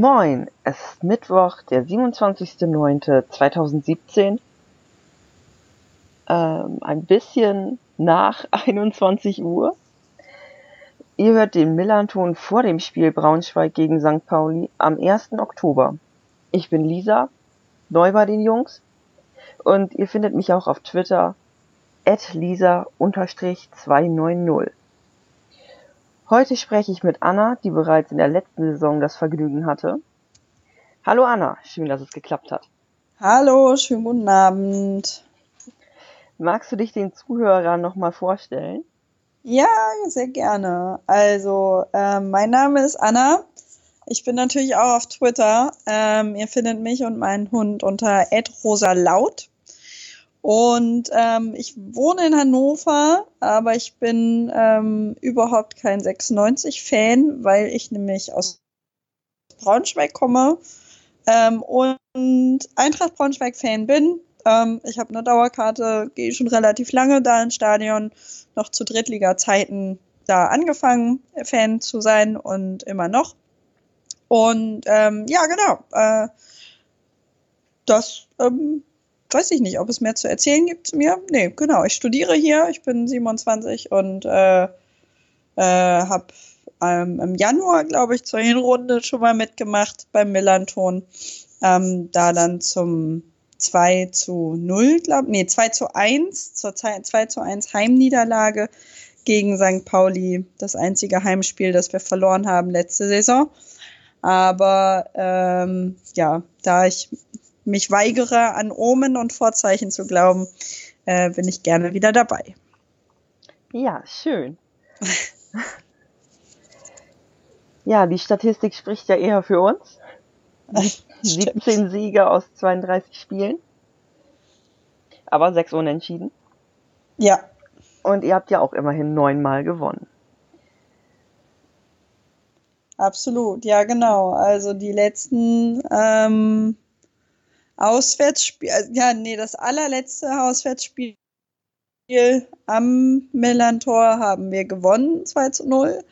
Moin, es ist Mittwoch, der 27.09.2017. Ähm, ein bisschen nach 21 Uhr. Ihr hört den Millanton vor dem Spiel Braunschweig gegen St. Pauli am 1. Oktober. Ich bin Lisa, neu bei den Jungs. Und ihr findet mich auch auf Twitter at lisa-290. Heute spreche ich mit Anna, die bereits in der letzten Saison das Vergnügen hatte. Hallo Anna, schön, dass es geklappt hat. Hallo, schönen guten Abend. Magst du dich den Zuhörern nochmal vorstellen? Ja, sehr gerne. Also, äh, mein Name ist Anna. Ich bin natürlich auch auf Twitter. Ähm, ihr findet mich und meinen Hund unter @rosalaut. Und ähm, ich wohne in Hannover, aber ich bin ähm, überhaupt kein 96-Fan, weil ich nämlich aus Braunschweig komme ähm, und Eintracht Braunschweig-Fan bin. Ähm, ich habe eine Dauerkarte, gehe schon relativ lange da ins Stadion, noch zu Drittliga-Zeiten da angefangen, Fan zu sein und immer noch. Und ähm, ja, genau. Äh, das ähm, weiß ich nicht, ob es mehr zu erzählen gibt zu mir. Nee, genau. Ich studiere hier, ich bin 27 und äh, äh, habe ähm, im Januar, glaube ich, zur Hinrunde schon mal mitgemacht beim Millanton. Ähm, da dann zum 2 zu 0, glaube nee, 2 zu 1, zur 2 zu 1 Heimniederlage gegen St. Pauli, das einzige Heimspiel, das wir verloren haben letzte Saison. Aber ähm, ja, da ich mich weigere, an Omen und Vorzeichen zu glauben, äh, bin ich gerne wieder dabei. Ja, schön. ja, die Statistik spricht ja eher für uns. 17 Siege aus 32 Spielen. Aber sechs Unentschieden. Ja. Und ihr habt ja auch immerhin neunmal gewonnen. Absolut, ja genau. Also die letzten ähm, Auswärtsspiel, ja, nee, das allerletzte Auswärtsspiel am Millantor haben wir gewonnen, 2 zu 0.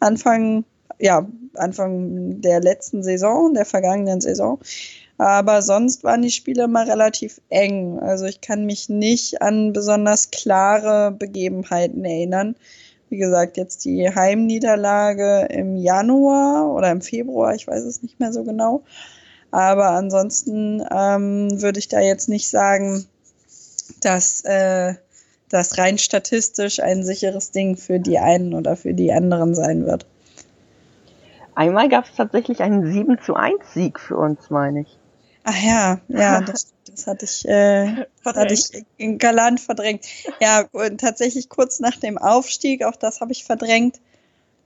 Anfang, ja, Anfang der letzten Saison, der vergangenen Saison. Aber sonst waren die Spiele immer relativ eng. Also ich kann mich nicht an besonders klare Begebenheiten erinnern. Wie gesagt, jetzt die Heimniederlage im Januar oder im Februar, ich weiß es nicht mehr so genau. Aber ansonsten ähm, würde ich da jetzt nicht sagen, dass äh, das rein statistisch ein sicheres Ding für die einen oder für die anderen sein wird. Einmal gab es tatsächlich einen 7 zu 1 Sieg für uns, meine ich. Ach ja, ja, das, das hatte ich, äh, hatte ich galant verdrängt. Ja, und tatsächlich kurz nach dem Aufstieg, auch das habe ich verdrängt,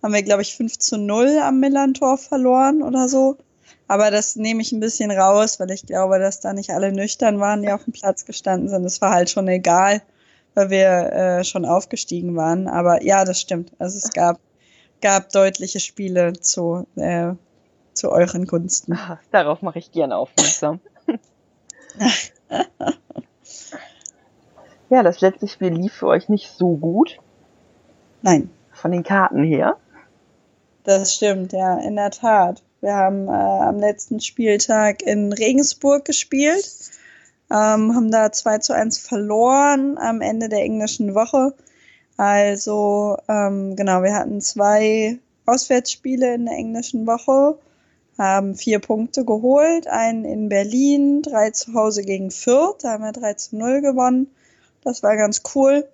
haben wir, glaube ich, 5 zu 0 am Millantor verloren oder so. Aber das nehme ich ein bisschen raus, weil ich glaube, dass da nicht alle nüchtern waren, die auf dem Platz gestanden sind. Das war halt schon egal, weil wir äh, schon aufgestiegen waren. Aber ja, das stimmt. Also es gab, gab deutliche Spiele zu, äh, zu euren Gunsten. Ach, darauf mache ich gerne aufmerksam. ja, das letzte Spiel lief für euch nicht so gut. Nein. Von den Karten her. Das stimmt, ja, in der Tat. Wir haben äh, am letzten Spieltag in Regensburg gespielt, ähm, haben da 2 zu 1 verloren am Ende der englischen Woche. Also ähm, genau, wir hatten zwei Auswärtsspiele in der englischen Woche, haben vier Punkte geholt, einen in Berlin, drei zu Hause gegen Fürth, da haben wir 3 zu 0 gewonnen. Das war ganz cool.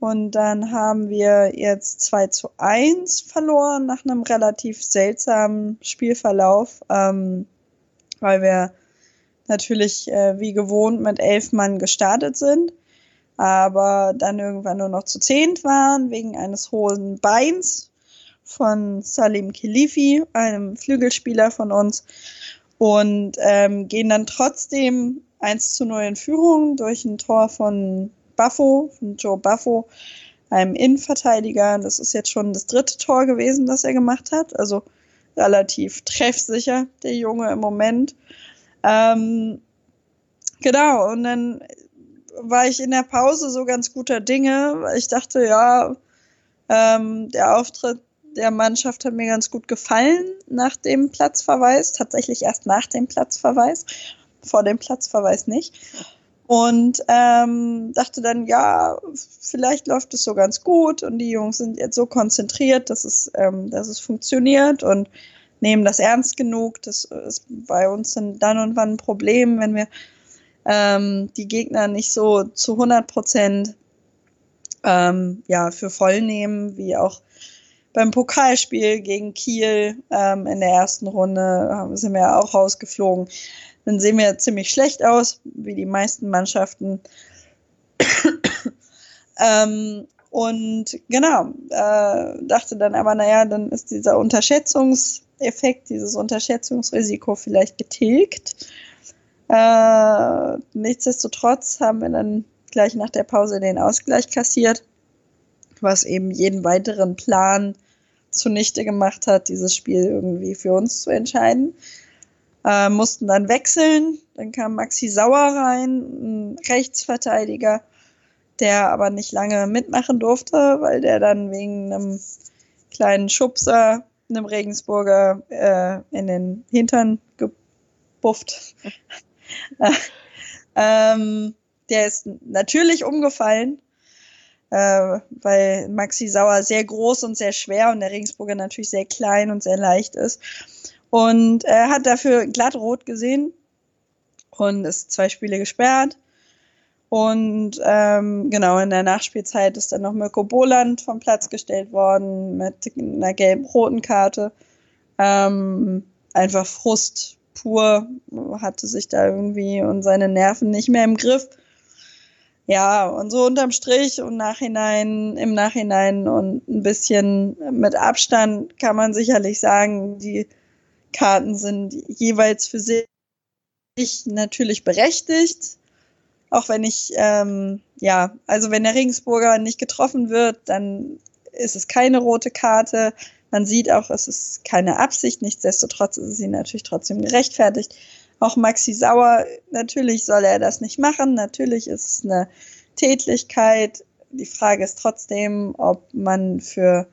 Und dann haben wir jetzt 2 zu 1 verloren nach einem relativ seltsamen Spielverlauf, ähm, weil wir natürlich äh, wie gewohnt mit elf Mann gestartet sind, aber dann irgendwann nur noch zu zehnt waren wegen eines hohen Beins von Salim Khilifi, einem Flügelspieler von uns, und ähm, gehen dann trotzdem 1 zu 0 in Führung durch ein Tor von Buffo, von Joe Buffo, einem Innenverteidiger. Das ist jetzt schon das dritte Tor gewesen, das er gemacht hat. Also relativ treffsicher, der Junge im Moment. Ähm, genau, und dann war ich in der Pause so ganz guter Dinge, weil ich dachte, ja, ähm, der Auftritt der Mannschaft hat mir ganz gut gefallen nach dem Platzverweis, tatsächlich erst nach dem Platzverweis, vor dem Platzverweis nicht. Und ähm, dachte dann, ja, vielleicht läuft es so ganz gut und die Jungs sind jetzt so konzentriert, dass es, ähm, dass es funktioniert und nehmen das ernst genug. Das ist bei uns dann und wann ein Problem, wenn wir ähm, die Gegner nicht so zu 100 Prozent ähm, ja, für voll nehmen, wie auch beim Pokalspiel gegen Kiel ähm, in der ersten Runde sind wir ja auch rausgeflogen dann sehen wir ziemlich schlecht aus, wie die meisten Mannschaften. ähm, und genau, äh, dachte dann aber, naja, dann ist dieser Unterschätzungseffekt, dieses Unterschätzungsrisiko vielleicht getilgt. Äh, nichtsdestotrotz haben wir dann gleich nach der Pause den Ausgleich kassiert, was eben jeden weiteren Plan zunichte gemacht hat, dieses Spiel irgendwie für uns zu entscheiden äh, mussten dann wechseln. Dann kam Maxi Sauer rein, ein Rechtsverteidiger, der aber nicht lange mitmachen durfte, weil der dann wegen einem kleinen Schubser, einem Regensburger, äh, in den Hintern gebufft. ähm, der ist natürlich umgefallen, äh, weil Maxi Sauer sehr groß und sehr schwer und der Regensburger natürlich sehr klein und sehr leicht ist. Und er hat dafür glatt rot gesehen und ist zwei Spiele gesperrt. Und ähm, genau, in der Nachspielzeit ist dann noch Mirko Boland vom Platz gestellt worden mit einer gelb-roten Karte. Ähm, einfach Frust pur, hatte sich da irgendwie und seine Nerven nicht mehr im Griff. Ja, und so unterm Strich und Nachhinein, im Nachhinein und ein bisschen mit Abstand kann man sicherlich sagen, die Karten sind jeweils für sich natürlich berechtigt. Auch wenn ich, ähm, ja, also wenn der Regensburger nicht getroffen wird, dann ist es keine rote Karte. Man sieht auch, es ist keine Absicht. Nichtsdestotrotz ist sie natürlich trotzdem gerechtfertigt. Auch Maxi Sauer, natürlich soll er das nicht machen. Natürlich ist es eine Tätlichkeit. Die Frage ist trotzdem, ob man für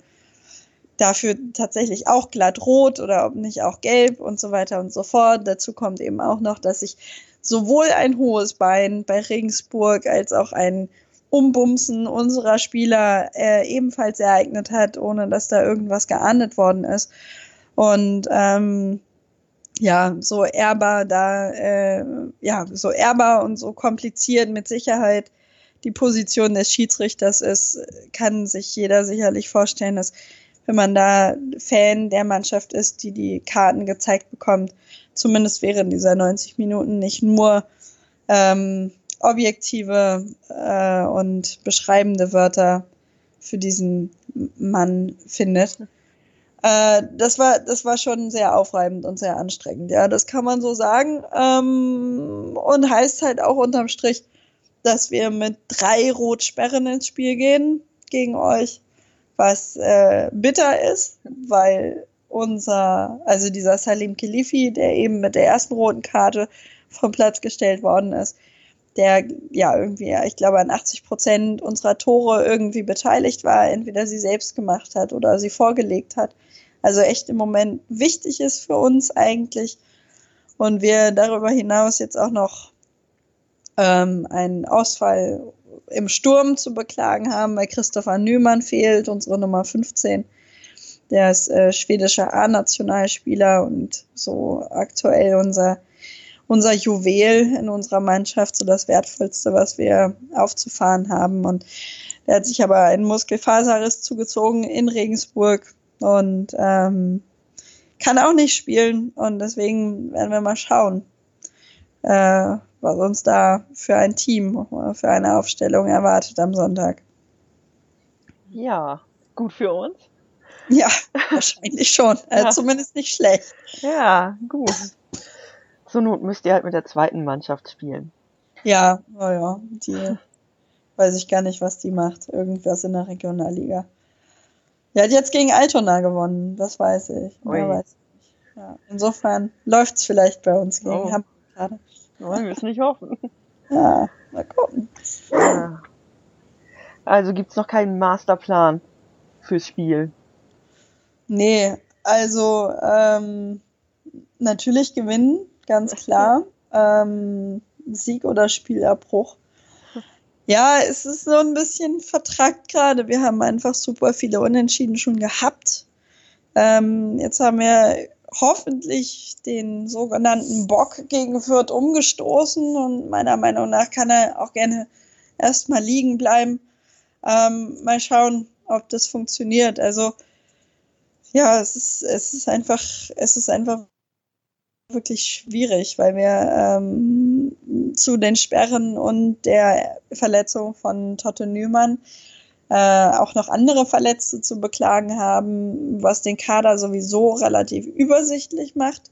dafür tatsächlich auch glatt rot oder ob nicht auch gelb und so weiter und so fort. Dazu kommt eben auch noch, dass sich sowohl ein hohes Bein bei Regensburg als auch ein Umbumsen unserer Spieler äh, ebenfalls ereignet hat, ohne dass da irgendwas geahndet worden ist. Und ähm, ja, so ehrbar da, äh, ja, so ehrbar und so kompliziert mit Sicherheit die Position des Schiedsrichters ist, kann sich jeder sicherlich vorstellen, dass wenn man da Fan der Mannschaft ist, die die Karten gezeigt bekommt, zumindest während dieser 90 Minuten nicht nur ähm, objektive äh, und beschreibende Wörter für diesen Mann findet. Äh, das war das war schon sehr aufreibend und sehr anstrengend. Ja, das kann man so sagen ähm, und heißt halt auch unterm Strich, dass wir mit drei Rotsperren ins Spiel gehen gegen euch was äh, bitter ist, weil unser, also dieser Salim Khalifi, der eben mit der ersten roten Karte vom Platz gestellt worden ist, der ja irgendwie, ich glaube, an 80 Prozent unserer Tore irgendwie beteiligt war, entweder sie selbst gemacht hat oder sie vorgelegt hat. Also echt im Moment wichtig ist für uns eigentlich. Und wir darüber hinaus jetzt auch noch ähm, einen Ausfall im Sturm zu beklagen haben, weil Christopher Nümann fehlt, unsere Nummer 15. Der ist äh, schwedischer A-Nationalspieler und so aktuell unser, unser Juwel in unserer Mannschaft, so das Wertvollste, was wir aufzufahren haben. Und der hat sich aber einen Muskelfaserriss zugezogen in Regensburg und ähm, kann auch nicht spielen. Und deswegen werden wir mal schauen, äh, was uns da für ein Team, für eine Aufstellung erwartet am Sonntag. Ja, gut für uns. Ja, wahrscheinlich schon. Ja. Zumindest nicht schlecht. Ja, gut. Zur Not müsst ihr halt mit der zweiten Mannschaft spielen. Ja, naja, die weiß ich gar nicht, was die macht. Irgendwas in der Regionalliga. Die hat jetzt gegen Altona gewonnen, das weiß ich. Weiß ich. Ja, insofern läuft es vielleicht bei uns gegen oh. Hamburg gerade. Wollen wir es nicht hoffen. Ja, mal gucken. Ja. Also gibt's noch keinen Masterplan fürs Spiel. Nee, also ähm, natürlich gewinnen, ganz klar. Ähm, Sieg oder Spielabbruch. Ja, es ist so ein bisschen vertrackt gerade. Wir haben einfach super viele Unentschieden schon gehabt. Ähm, jetzt haben wir hoffentlich den sogenannten Bock gegen Fürth umgestoßen und meiner Meinung nach kann er auch gerne erstmal liegen bleiben. Ähm, mal schauen, ob das funktioniert. Also ja, es ist, es ist einfach, es ist einfach wirklich schwierig, weil wir ähm, zu den Sperren und der Verletzung von Totte Nümann äh, auch noch andere Verletzte zu beklagen haben, was den Kader sowieso relativ übersichtlich macht.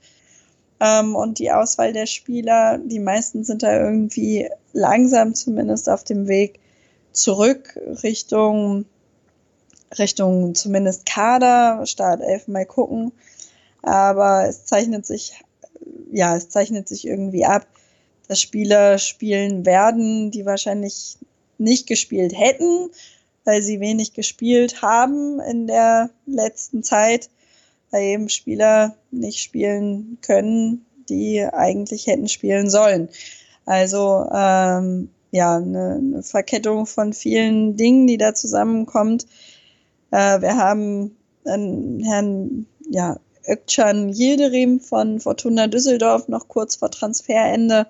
Ähm, und die Auswahl der Spieler, die meisten sind da irgendwie langsam zumindest auf dem Weg zurück Richtung, Richtung zumindest Kader, Startelf mal gucken. Aber es zeichnet sich, ja, es zeichnet sich irgendwie ab, dass Spieler spielen werden, die wahrscheinlich nicht gespielt hätten weil sie wenig gespielt haben in der letzten Zeit, weil eben Spieler nicht spielen können, die eigentlich hätten spielen sollen. Also ähm, ja, eine, eine Verkettung von vielen Dingen, die da zusammenkommt. Äh, wir haben einen Herrn ja, Ökcan Yildirim von Fortuna Düsseldorf noch kurz vor Transferende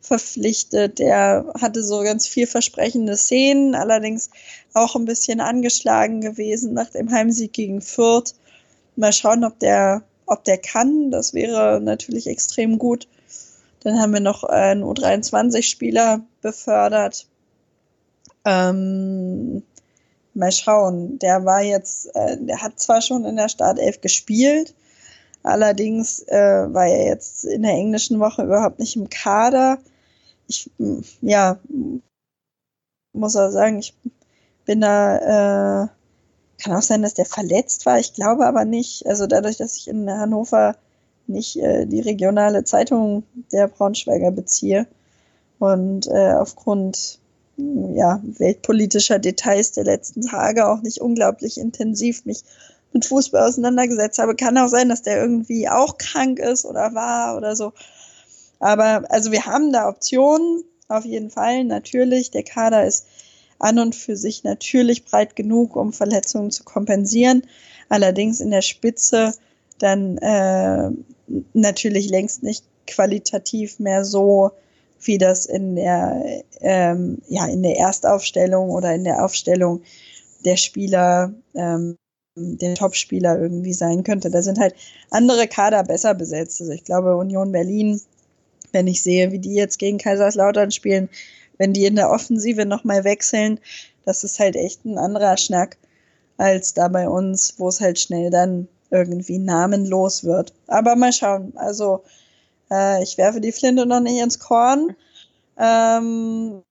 verpflichtet. Der hatte so ganz vielversprechende Szenen, allerdings auch ein bisschen angeschlagen gewesen nach dem Heimsieg gegen Fürth. Mal schauen, ob der, ob der kann. Das wäre natürlich extrem gut. Dann haben wir noch einen U23-Spieler befördert. Ähm, mal schauen. Der war jetzt, äh, der hat zwar schon in der Startelf gespielt, allerdings äh, war er jetzt in der englischen Woche überhaupt nicht im Kader ich, ja, muss auch sagen, ich bin da, äh, kann auch sein, dass der verletzt war, ich glaube aber nicht. Also dadurch, dass ich in Hannover nicht äh, die regionale Zeitung der Braunschweiger beziehe und äh, aufgrund ja, weltpolitischer Details der letzten Tage auch nicht unglaublich intensiv mich mit Fußball auseinandergesetzt habe. Kann auch sein, dass der irgendwie auch krank ist oder war oder so. Aber also wir haben da Optionen, auf jeden Fall, natürlich. Der Kader ist an und für sich natürlich breit genug, um Verletzungen zu kompensieren. Allerdings in der Spitze dann äh, natürlich längst nicht qualitativ mehr so, wie das in der, ähm, ja, in der Erstaufstellung oder in der Aufstellung der Spieler, ähm, der Topspieler irgendwie sein könnte. Da sind halt andere Kader besser besetzt. Also ich glaube, Union Berlin wenn ich sehe, wie die jetzt gegen Kaiserslautern spielen, wenn die in der Offensive nochmal wechseln, das ist halt echt ein anderer Schnack als da bei uns, wo es halt schnell dann irgendwie namenlos wird. Aber mal schauen. Also äh, ich werfe die Flinte noch nicht ins Korn. Ähm,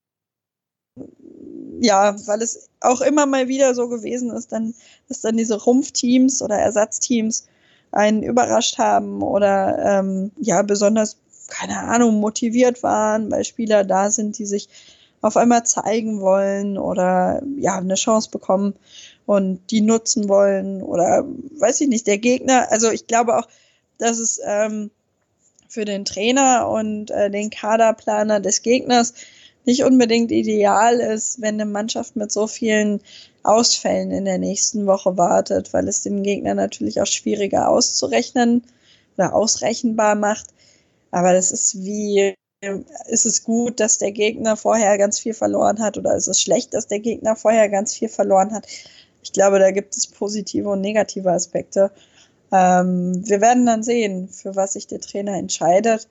ja, weil es auch immer mal wieder so gewesen ist, dann, dass dann diese Rumpfteams oder Ersatzteams einen überrascht haben oder ähm, ja, besonders keine Ahnung, motiviert waren, weil Spieler da sind, die sich auf einmal zeigen wollen oder ja, eine Chance bekommen und die nutzen wollen oder weiß ich nicht, der Gegner, also ich glaube auch, dass es ähm, für den Trainer und äh, den Kaderplaner des Gegners nicht unbedingt ideal ist, wenn eine Mannschaft mit so vielen Ausfällen in der nächsten Woche wartet, weil es dem Gegner natürlich auch schwieriger auszurechnen oder ausrechenbar macht. Aber das ist wie, ist es gut, dass der Gegner vorher ganz viel verloren hat oder ist es schlecht, dass der Gegner vorher ganz viel verloren hat? Ich glaube, da gibt es positive und negative Aspekte. Ähm, wir werden dann sehen, für was sich der Trainer entscheidet.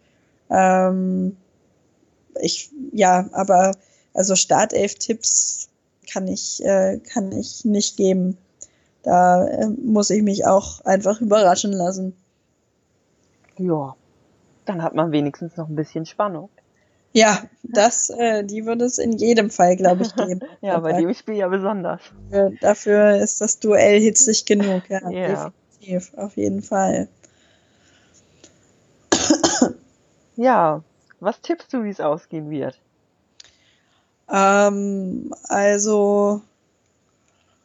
Ähm, ich, ja, aber also Startelf-Tipps kann ich, äh, kann ich nicht geben. Da äh, muss ich mich auch einfach überraschen lassen. Ja, dann hat man wenigstens noch ein bisschen Spannung. Ja, das, äh, die würde es in jedem Fall, glaube ich, geben. ja, bei dem Spiel ja besonders. Dafür, dafür ist das Duell hitzig genug, ja, ja. definitiv, auf jeden Fall. ja, Was tippst du, wie es ausgehen wird? Ähm, also,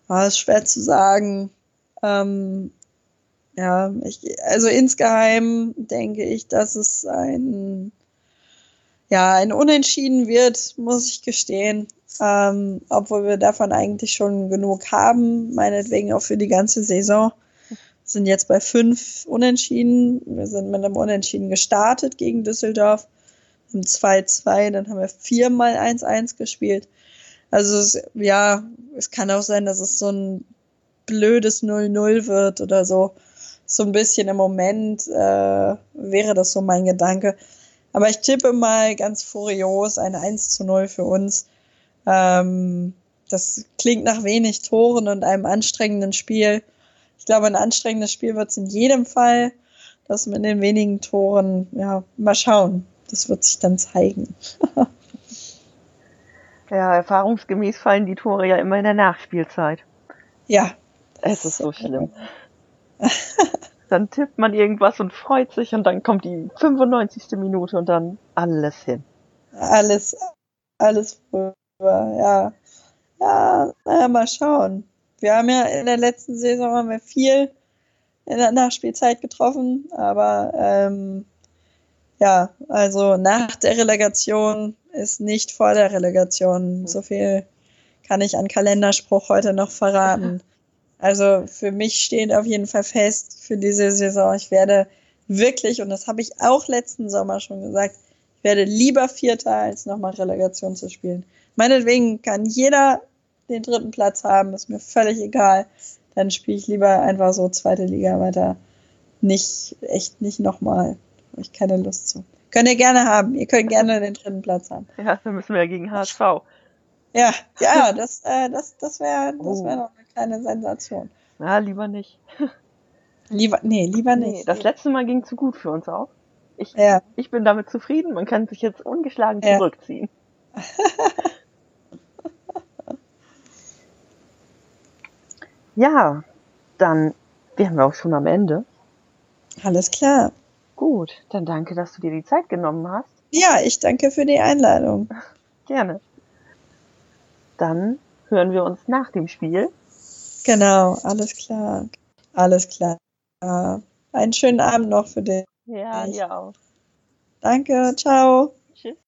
war es schwer zu sagen. Ähm, ja, ich, also insgeheim denke ich, dass es ein, ja, ein Unentschieden wird, muss ich gestehen. Ähm, obwohl wir davon eigentlich schon genug haben, meinetwegen auch für die ganze Saison. Wir sind jetzt bei fünf Unentschieden. Wir sind mit einem Unentschieden gestartet gegen Düsseldorf. Im 2-2, dann haben wir viermal 1-1 gespielt. Also es, ja, es kann auch sein, dass es so ein blödes 0-0 wird oder so. So ein bisschen im Moment äh, wäre das so mein Gedanke. Aber ich tippe mal ganz furios ein 1 zu 0 für uns. Ähm, das klingt nach wenig Toren und einem anstrengenden Spiel. Ich glaube, ein anstrengendes Spiel wird es in jedem Fall. Das mit den wenigen Toren, ja, mal schauen. Das wird sich dann zeigen. ja, erfahrungsgemäß fallen die Tore ja immer in der Nachspielzeit. Ja. Es ist so schlimm. dann tippt man irgendwas und freut sich und dann kommt die 95. Minute und dann alles hin. Alles, alles vorüber, ja. Ja, naja, mal schauen. Wir haben ja in der letzten Saison haben wir viel in der Nachspielzeit getroffen, aber ähm, ja, also nach der Relegation ist nicht vor der Relegation. So viel kann ich an Kalenderspruch heute noch verraten. Also für mich steht auf jeden Fall fest für diese Saison, ich werde wirklich, und das habe ich auch letzten Sommer schon gesagt, ich werde lieber Vierter, als nochmal Relegation zu spielen. Meinetwegen kann jeder den dritten Platz haben, ist mir völlig egal. Dann spiele ich lieber einfach so zweite Liga weiter. Nicht, echt nicht nochmal. Habe ich keine Lust zu. Könnt ihr gerne haben. Ihr könnt gerne den dritten Platz haben. Ja, dann müssen wir ja gegen HSV. Ja, ja, das, äh, das, das wäre das wär noch eine kleine Sensation. Na, lieber nicht. Lieber, nee, lieber nicht. Nee, das letzte Mal ging zu gut für uns auch. Ich, ja. ich bin damit zufrieden. Man kann sich jetzt ungeschlagen ja. zurückziehen. ja, dann wären wir auch schon am Ende. Alles klar. Gut, dann danke, dass du dir die Zeit genommen hast. Ja, ich danke für die Einladung. Gerne. Dann hören wir uns nach dem Spiel. Genau, alles klar. Alles klar. Einen schönen Abend noch für dich. Ja, dir auch. Danke, ciao. Tschüss.